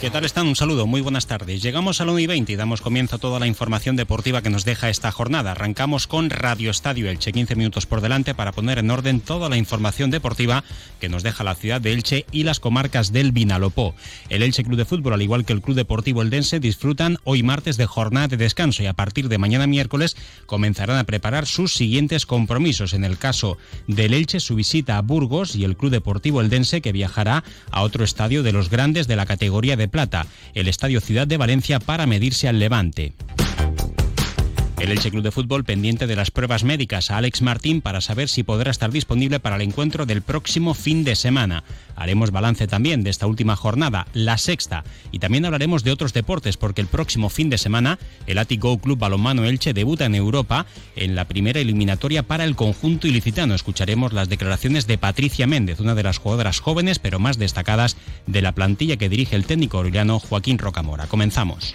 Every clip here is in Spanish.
¿Qué tal están? Un saludo, muy buenas tardes. Llegamos al 1 y 20 y damos comienzo a toda la información deportiva que nos deja esta jornada. Arrancamos con Radio Estadio Elche, 15 minutos por delante para poner en orden toda la información deportiva que nos deja la ciudad de Elche y las comarcas del Vinalopó. El Elche Club de Fútbol, al igual que el Club Deportivo Eldense, disfrutan hoy martes de jornada de descanso y a partir de mañana miércoles comenzarán a preparar sus siguientes compromisos. En el caso del Elche, su visita a Burgos y el Club Deportivo Eldense que viajará a otro estadio de los grandes de la categoría de Plata, el Estadio Ciudad de Valencia, para medirse al Levante. El Elche Club de Fútbol pendiente de las pruebas médicas a Alex Martín para saber si podrá estar disponible para el encuentro del próximo fin de semana. Haremos balance también de esta última jornada, la sexta, y también hablaremos de otros deportes porque el próximo fin de semana el Atico Club Balonmano Elche debuta en Europa en la primera eliminatoria para el conjunto ilicitano. Escucharemos las declaraciones de Patricia Méndez, una de las jugadoras jóvenes pero más destacadas de la plantilla que dirige el técnico orellano Joaquín Rocamora. Comenzamos.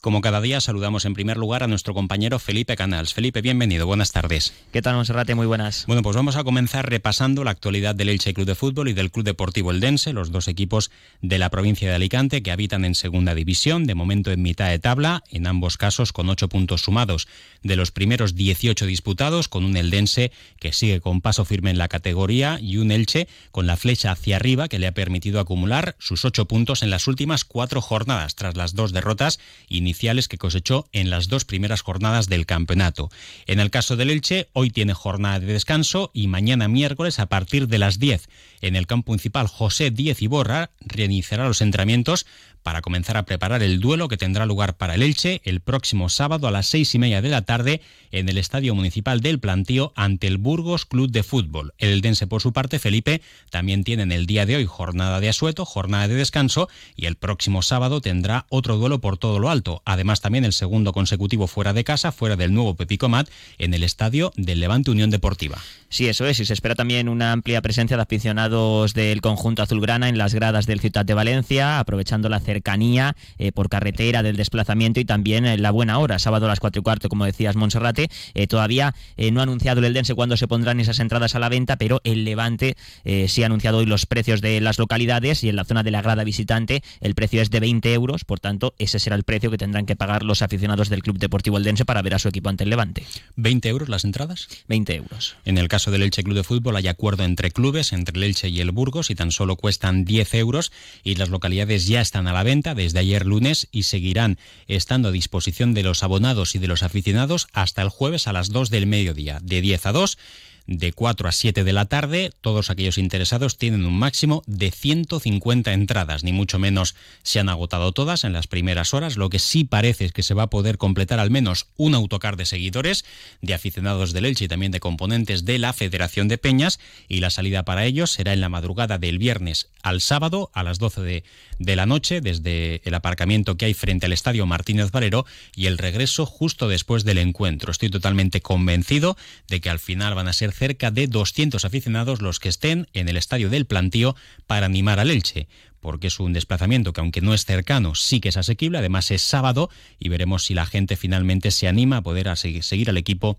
Como cada día, saludamos en primer lugar a nuestro compañero Felipe Canals. Felipe, bienvenido, buenas tardes. ¿Qué tal, Monserrate? Muy buenas. Bueno, pues vamos a comenzar repasando la actualidad del Elche Club de Fútbol y del Club Deportivo Eldense, los dos equipos de la provincia de Alicante que habitan en segunda división, de momento en mitad de tabla, en ambos casos con ocho puntos sumados de los primeros 18 disputados, con un Eldense que sigue con paso firme en la categoría y un Elche con la flecha hacia arriba que le ha permitido acumular sus ocho puntos en las últimas cuatro jornadas, tras las dos derrotas iniciales que cosechó en las dos primeras jornadas del campeonato. En el caso del Elche, hoy tiene jornada de descanso y mañana miércoles a partir de las 10 en el campo municipal José Díez Iborra reiniciará los entrenamientos para comenzar a preparar el duelo que tendrá lugar para el Elche el próximo sábado a las seis y media de la tarde en el Estadio Municipal del Plantío ante el Burgos Club de Fútbol. El Eldense, por su parte, Felipe, también tiene en el día de hoy jornada de asueto, jornada de descanso y el próximo sábado tendrá otro duelo por todo lo alto. Además, también el segundo consecutivo fuera de casa, fuera del nuevo Pepicomat, en el Estadio del Levante Unión Deportiva. Sí, eso es, y se espera también una amplia presencia de aficionados del conjunto azulgrana en las gradas del Ciudad de Valencia, aprovechando la cercanía eh, por carretera del desplazamiento y también eh, la buena hora, sábado a las cuatro y cuarto, como decías, Monserrate. Eh, todavía no ha anunciado el Eldense cuándo se pondrán esas entradas a la venta, pero el Levante sí ha anunciado hoy los precios de las localidades y en la zona de la grada visitante el precio es de 20 euros, por tanto, ese será el precio que tendrán que pagar los aficionados del Club Deportivo Eldense para ver a su equipo ante el Levante. ¿20 euros las entradas? 20 euros. En el caso del Elche Club de Fútbol hay acuerdo entre clubes, entre el Elche y el Burgos, y tan solo cuestan 10 euros y las localidades ya están a la venta desde ayer lunes y seguirán estando a disposición de los abonados y de los aficionados hasta el jueves a las 2 del mediodía, de 10 a 2 de 4 a 7 de la tarde. Todos aquellos interesados tienen un máximo de 150 entradas, ni mucho menos se han agotado todas en las primeras horas. Lo que sí parece es que se va a poder completar al menos un autocar de seguidores, de aficionados del Elche y también de componentes de la Federación de Peñas. Y la salida para ellos será en la madrugada del viernes al sábado a las 12 de, de la noche, desde el aparcamiento que hay frente al Estadio Martínez Valero y el regreso justo después del encuentro. Estoy totalmente convencido de que al final van a ser cerca de 200 aficionados los que estén en el estadio del Plantío para animar al Elche porque es un desplazamiento que aunque no es cercano, sí que es asequible, además es sábado y veremos si la gente finalmente se anima a poder seguir al equipo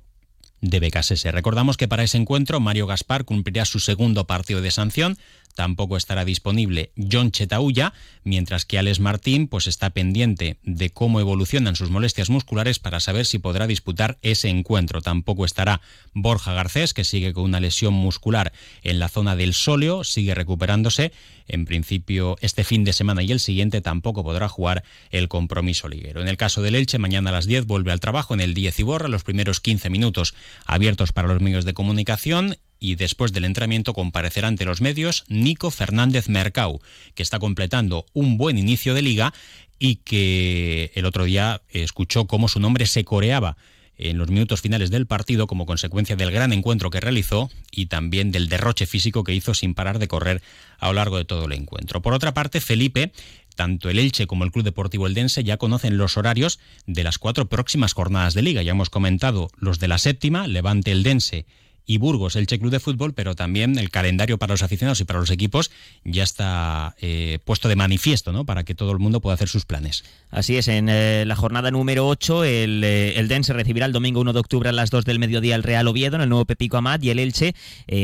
de BKSS. Recordamos que para ese encuentro Mario Gaspar cumplirá su segundo partido de sanción, tampoco estará disponible John Chetauya, mientras que Alex Martín pues está pendiente de cómo evolucionan sus molestias musculares para saber si podrá disputar ese encuentro. Tampoco estará Borja Garcés, que sigue con una lesión muscular en la zona del sóleo, sigue recuperándose. En principio, este fin de semana y el siguiente tampoco podrá jugar el compromiso liguero. En el caso del Elche, mañana a las 10 vuelve al trabajo en el 10 y borra los primeros 15 minutos abiertos para los medios de comunicación y después del entrenamiento comparecerá ante los medios Nico Fernández Mercau, que está completando un buen inicio de liga y que el otro día escuchó cómo su nombre se coreaba en los minutos finales del partido como consecuencia del gran encuentro que realizó y también del derroche físico que hizo sin parar de correr a lo largo de todo el encuentro. Por otra parte, Felipe tanto el Elche como el Club Deportivo Eldense ya conocen los horarios de las cuatro próximas jornadas de liga. Ya hemos comentado los de la séptima, Levante Eldense y Burgos, el Che Club de Fútbol, pero también el calendario para los aficionados y para los equipos ya está eh, puesto de manifiesto, ¿no? Para que todo el mundo pueda hacer sus planes. Así es, en eh, la jornada número 8, el, eh, el DEN se recibirá el domingo 1 de octubre a las 2 del mediodía el Real Oviedo en el nuevo Pepico Amat y el Elche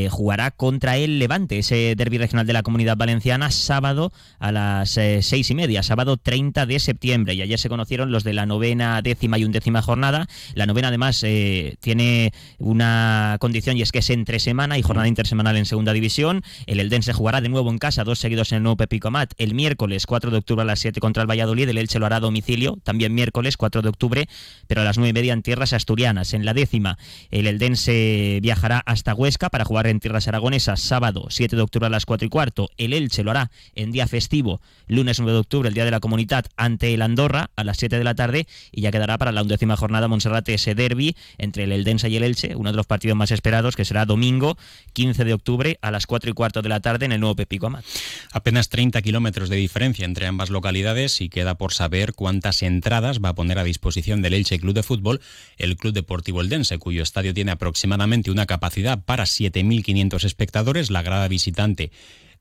jugará contra el Levante, ese derby regional de la Comunidad Valenciana, sábado a las 6 y media, sábado 30 de septiembre. Y ayer se conocieron los de la novena, décima y undécima jornada. La novena, además, tiene una condición y es que es entre semana y jornada intersemanal en segunda división. El Eldense jugará de nuevo en casa, dos seguidos en el nuevo Pepico Amat, el miércoles 4 de octubre a las 7 contra el Valladolid. El Elche lo hará a domicilio, también miércoles 4 de octubre, pero a las 9 y media en tierras asturianas. En la décima, el Eldense viajará hasta Huesca para jugar en tierras aragonesas, sábado 7 de octubre a las 4 y cuarto. El Elche lo hará en día festivo, lunes 9 de octubre, el día de la comunidad, ante el Andorra a las 7 de la tarde y ya quedará para la undécima jornada Monserrate ese derby entre el Eldense y el Elche, uno de los partidos más esperados que será domingo 15 de octubre a las 4 y cuarto de la tarde en el nuevo Pepico Amat. Apenas 30 kilómetros de diferencia entre ambas localidades y queda por saber cuántas entradas va a poner a disposición del Elche Club de Fútbol el Club Deportivo Eldense, cuyo estadio tiene aproximadamente una capacidad para 7.500 espectadores. La grada visitante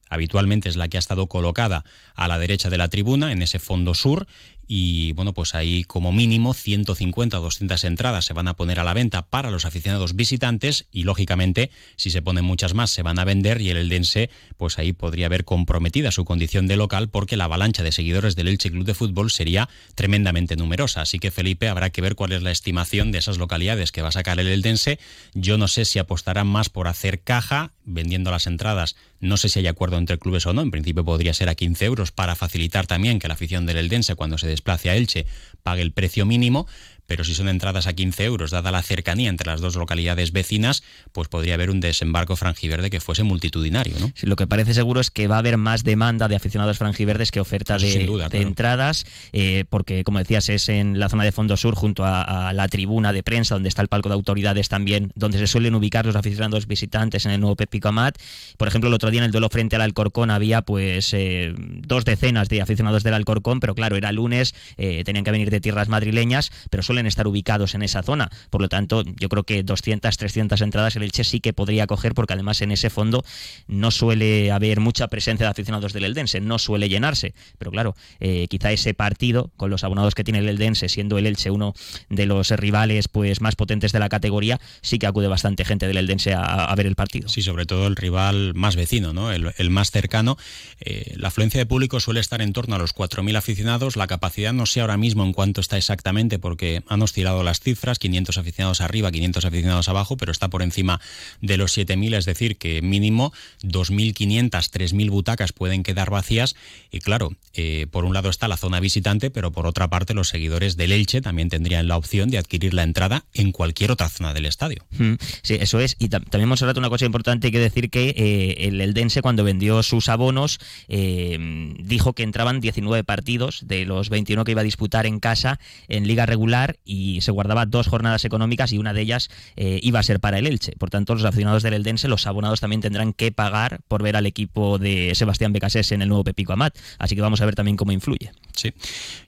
habitualmente es la que ha estado colocada a la derecha de la tribuna, en ese fondo sur, y bueno, pues ahí como mínimo 150 o 200 entradas se van a poner a la venta para los aficionados visitantes y lógicamente si se ponen muchas más se van a vender y el Eldense pues ahí podría haber comprometida su condición de local porque la avalancha de seguidores del Elche Club de Fútbol sería tremendamente numerosa, así que Felipe habrá que ver cuál es la estimación de esas localidades que va a sacar el Eldense. Yo no sé si apostarán más por hacer caja vendiendo las entradas, no sé si hay acuerdo entre clubes o no, en principio podría ser a 15 euros para facilitar también que la afición del Eldense cuando se desplace a Elche pague el precio mínimo, pero si son entradas a 15 euros, dada la cercanía entre las dos localidades vecinas, pues podría haber un desembarco franjiverde que fuese multitudinario. ¿no? lo que parece seguro es que va a haber más demanda de aficionados franjiverdes que oferta de, entradas, eh, porque como decías, es en la zona de fondo sur, junto a, la tribuna de prensa, donde está el palco de autoridades también, donde se suelen ubicar los aficionados visitantes en el nuevo Pepico Amat. Por ejemplo, el otro día en el duelo frente al Alcorcón había pues eh, dos decenas de aficionados del Alcorcón, pero claro, era lunes, eh, tenían que venir de tierras madrileñas, pero suelen estar ubicados en esa zona. Por lo tanto, yo creo que 200, 300 entradas el Elche sí que podría coger, porque además en ese fondo no suele haber mucha presencia de aficionados del Eldense, no suele llenarse. Pero claro, eh, quizá ese partido, con los abonados que tiene el Eldense, siendo el Elche uno de los rivales pues más potentes de la categoría, sí que acude bastante gente del Eldense a, ver el partido. Sí, sobre todo el rival más vecino, ¿no? el, más cercano. Eh, la afluencia de público suele estar en torno a los 4.000 aficionados. La capacidad no sé ahora mismo en cuánto está exactamente, porque han tirado las cifras, 500 aficionados arriba, 500 aficionados abajo, pero está por encima de los 7.000, es decir, que mínimo 2.500, 3.000 butacas pueden quedar vacías. Y claro, eh, por un lado está la zona visitante, pero por otra parte los seguidores del Elche también tendrían la opción de adquirir la entrada en cualquier otra zona del estadio. Mm, sí, eso es. Y también hemos hablado una cosa importante, hay que decir que eh, el Eldense cuando vendió sus abonos eh, dijo que entraban 19 partidos de los 21 que iba a disputar en casa en liga regular y se guardaba dos jornadas económicas y una de ellas eh, iba a ser para el Elche. Por tanto, los aficionados del Eldense, los abonados también tendrán que pagar por ver al equipo de Sebastián Becasés en el nuevo Pepico Amat. Así que vamos a ver también cómo influye. Sí,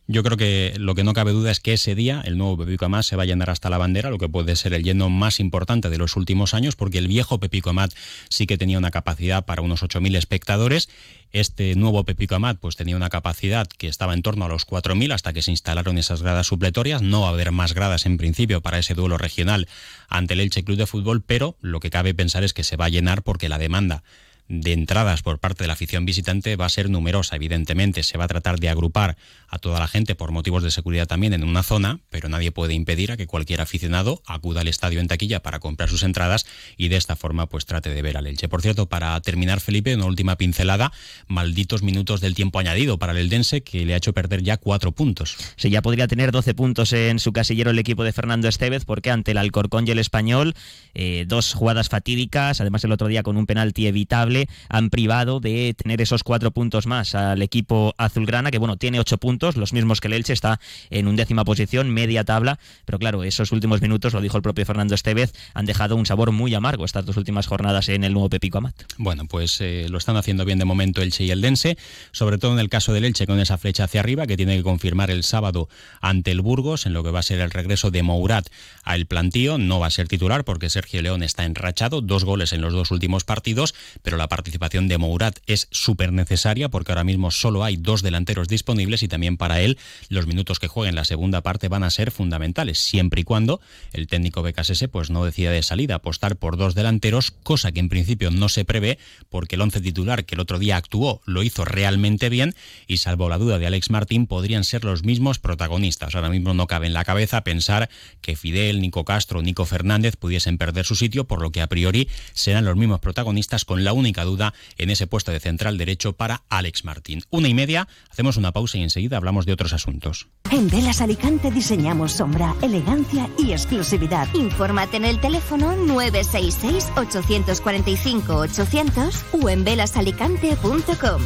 yo creo que lo que no cabe duda es que ese día el nuevo Pepico Amat se va a llenar hasta la bandera, lo que puede ser el lleno más importante de los últimos años, porque el viejo Pepico Amat sí que tenía una capacidad para unos 8.000 espectadores este nuevo Pepico Amat pues tenía una capacidad que estaba en torno a los 4.000 hasta que se instalaron esas gradas supletorias. No va a haber más gradas en principio para ese duelo regional ante el Elche Club de Fútbol, pero lo que cabe pensar es que se va a llenar porque la demanda de entradas por parte de la afición visitante va a ser numerosa, evidentemente. Se va a tratar de agrupar a toda la gente por motivos de seguridad también en una zona, pero nadie puede impedir a que cualquier aficionado acuda al estadio en taquilla para comprar sus entradas y de esta forma pues trate de ver al Elche. Por cierto, para terminar, Felipe, una última pincelada, malditos minutos del tiempo añadido para el Eldense que le ha hecho perder ya cuatro puntos. Sí, ya podría tener 12 puntos en su casillero el equipo de Fernando Estevez porque ante el Alcorcón y el Español, eh, dos jugadas fatídicas, además el otro día con un penalti evitable, han privado de tener esos cuatro puntos más al equipo azulgrana, que bueno, tiene ocho puntos, los mismos que el Elche, está en undécima posición, media tabla, pero claro, esos últimos minutos, lo dijo el propio Fernando Estevez, han dejado un sabor muy amargo estas dos últimas jornadas en el nuevo Pepico Amat. Bueno, pues eh, lo están haciendo bien de momento Elche y el Dense, sobre todo en el caso del Elche con esa flecha hacia arriba que tiene que confirmar el sábado ante el Burgos en lo que va a ser el regreso de Mourat al plantío, no va a ser titular porque Sergio León está enrachado, dos goles en los dos últimos partidos, pero la participación de Mourat es súper necesaria porque ahora mismo solo hay dos delanteros disponibles y también para él los minutos que juegue en la segunda parte van a ser fundamentales, siempre y cuando el técnico BKSS pues no decida de salida apostar por dos delanteros, cosa que en principio no se prevé porque el once titular que el otro día actuó lo hizo realmente bien y salvo la duda de Alex Martín podrían ser los mismos protagonistas. Ahora mismo no cabe en la cabeza pensar que Fidel, Nico Castro, Nico Fernández pudiesen perder su sitio, por lo que a priori serán los mismos protagonistas con la única duda en ese puesto de central derecho para Alex Martín. Una y media, hacemos una pausa y enseguida hablamos de otros asuntos. En Velas Alicante diseñamos sombra, elegancia y exclusividad. Infórmate en el teléfono 966-845-800 o en velasalicante.com.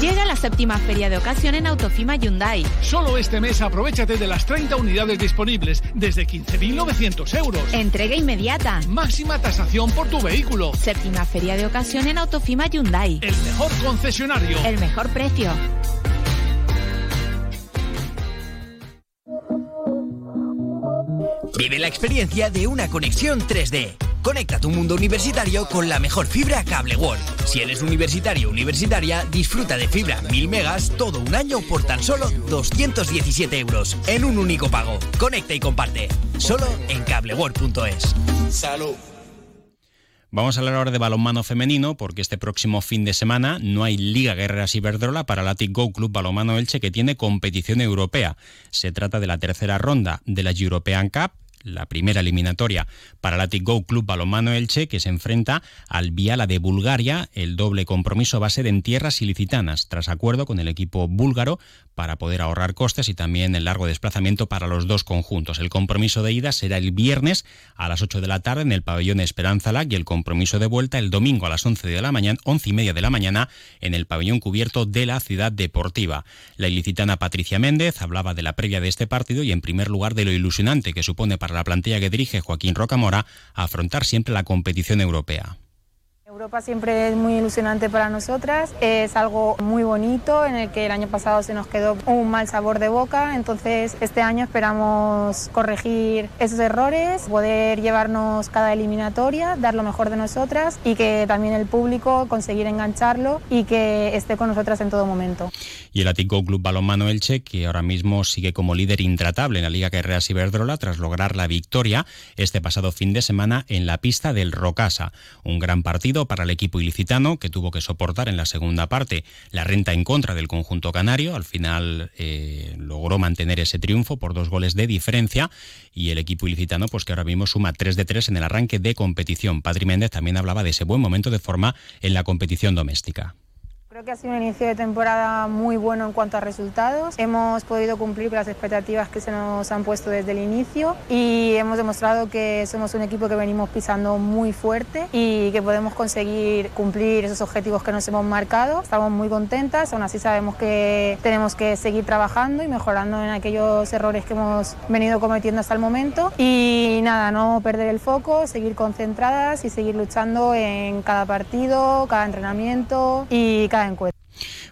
Llega la séptima feria de ocasión en Autofima Hyundai. Solo este mes aprovechate de las 30 unidades disponibles desde 15.900 euros. Entrega inmediata. Máxima tasación por tu vehículo. Séptima feria de ocasión en Autofima Hyundai. El mejor concesionario. El mejor precio. Vive la experiencia de una conexión 3D. Conecta tu mundo universitario con la mejor fibra Cable World. Si eres universitario o universitaria, disfruta de fibra 1000 megas todo un año por tan solo 217 euros en un único pago. Conecta y comparte. Solo en cableworld.es. Salud. Vamos a hablar ahora de balonmano femenino porque este próximo fin de semana no hay Liga Guerreras Iberdrola para el Go Club Balonmano Elche que tiene competición europea. Se trata de la tercera ronda de la European Cup la primera eliminatoria para el Go Club Balomano Elche, que se enfrenta al Viala de Bulgaria. El doble compromiso va a ser en tierras ilicitanas, tras acuerdo con el equipo búlgaro para poder ahorrar costes y también el largo desplazamiento para los dos conjuntos. El compromiso de ida será el viernes a las 8 de la tarde en el pabellón Esperanza Lac y el compromiso de vuelta el domingo a las 11 de la mañana, 11 y media de la mañana en el pabellón cubierto de la ciudad deportiva. La ilicitana Patricia Méndez hablaba de la previa de este partido y en primer lugar de lo ilusionante que supone para la plantilla que dirige Joaquín Rocamora afrontar siempre la competición europea. Europa siempre es muy ilusionante para nosotras, es algo muy bonito en el que el año pasado se nos quedó un mal sabor de boca, entonces este año esperamos corregir esos errores, poder llevarnos cada eliminatoria, dar lo mejor de nosotras y que también el público conseguir engancharlo y que esté con nosotras en todo momento. Y el Atico Club Balonmano Elche, que ahora mismo sigue como líder intratable en la Liga Carreras Iberdrola tras lograr la victoria este pasado fin de semana en la pista del Rocasa, un gran partido para el equipo ilicitano, que tuvo que soportar en la segunda parte la renta en contra del conjunto canario. Al final eh, logró mantener ese triunfo por dos goles de diferencia y el equipo ilicitano, pues que ahora mismo suma 3 de 3 en el arranque de competición. Padri Méndez también hablaba de ese buen momento de forma en la competición doméstica. Creo que ha sido un inicio de temporada muy bueno en cuanto a resultados. Hemos podido cumplir con las expectativas que se nos han puesto desde el inicio y hemos demostrado que somos un equipo que venimos pisando muy fuerte y que podemos conseguir cumplir esos objetivos que nos hemos marcado. Estamos muy contentas, aún así sabemos que tenemos que seguir trabajando y mejorando en aquellos errores que hemos venido cometiendo hasta el momento. Y nada, no perder el foco, seguir concentradas y seguir luchando en cada partido, cada entrenamiento y cada encuentro.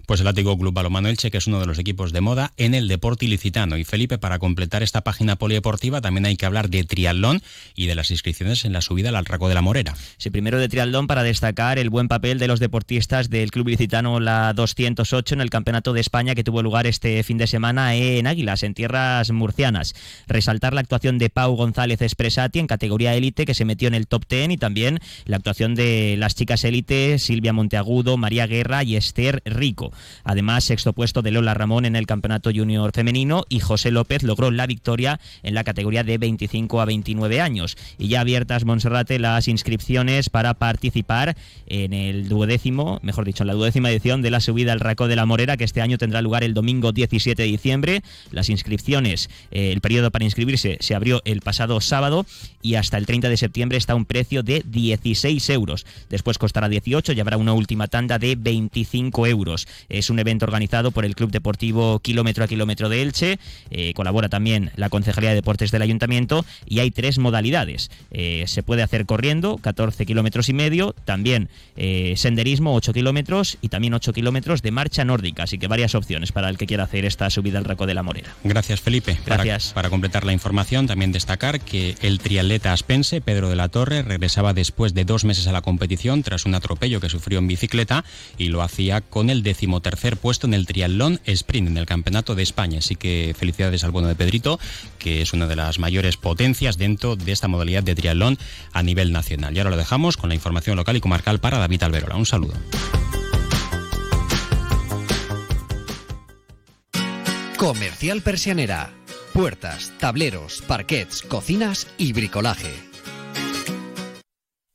Pues el Látigo Club Balomano Elche, que es uno de los equipos de moda en el deporte ilicitano. Y Felipe, para completar esta página polideportiva, también hay que hablar de triatlón y de las inscripciones en la subida al Altraco de la Morera. Sí, primero de triatlón para destacar el buen papel de los deportistas del Club Ilicitano la 208 en el Campeonato de España que tuvo lugar este fin de semana en Águilas, en tierras murcianas. Resaltar la actuación de Pau González Espresati en categoría élite que se metió en el top 10 y también la actuación de las chicas élite Silvia Monteagudo, María Guerra y Esther Rico. Además, sexto puesto de Lola Ramón en el Campeonato Junior Femenino y José López logró la victoria en la categoría de 25 a 29 años. Y ya abiertas, Monserrate, las inscripciones para participar en el duodécimo, mejor dicho, en la duodécima edición de la subida al Raco de la Morera, que este año tendrá lugar el domingo 17 de diciembre. Las inscripciones, eh, el periodo para inscribirse se abrió el pasado sábado y hasta el 30 de septiembre está a un precio de 16 euros. Después costará 18 y habrá una última tanda de 25 euros. Es un evento organizado por el Club Deportivo Kilómetro a Kilómetro de Elche. Eh, colabora también la Concejalía de Deportes del Ayuntamiento y hay tres modalidades. Eh, se puede hacer corriendo, 14 kilómetros y medio, también eh, senderismo, 8 kilómetros y también 8 kilómetros de marcha nórdica. Así que varias opciones para el que quiera hacer esta subida al Raco de la Morera. Gracias, Felipe. Gracias. Para, para completar la información, también destacar que el triatleta aspense, Pedro de la Torre, regresaba después de dos meses a la competición tras un atropello que sufrió en bicicleta y lo hacía con el decimotercer puesto en el triatlón sprint en el Campeonato de España. Así que felicidades al bueno de Pedrito, que es una de las mayores potencias dentro de esta modalidad de triatlón a nivel nacional. Y ahora lo dejamos con la información local y comarcal para David Alberola. Un saludo. Comercial Persianera. Puertas, tableros, parquets, cocinas y bricolaje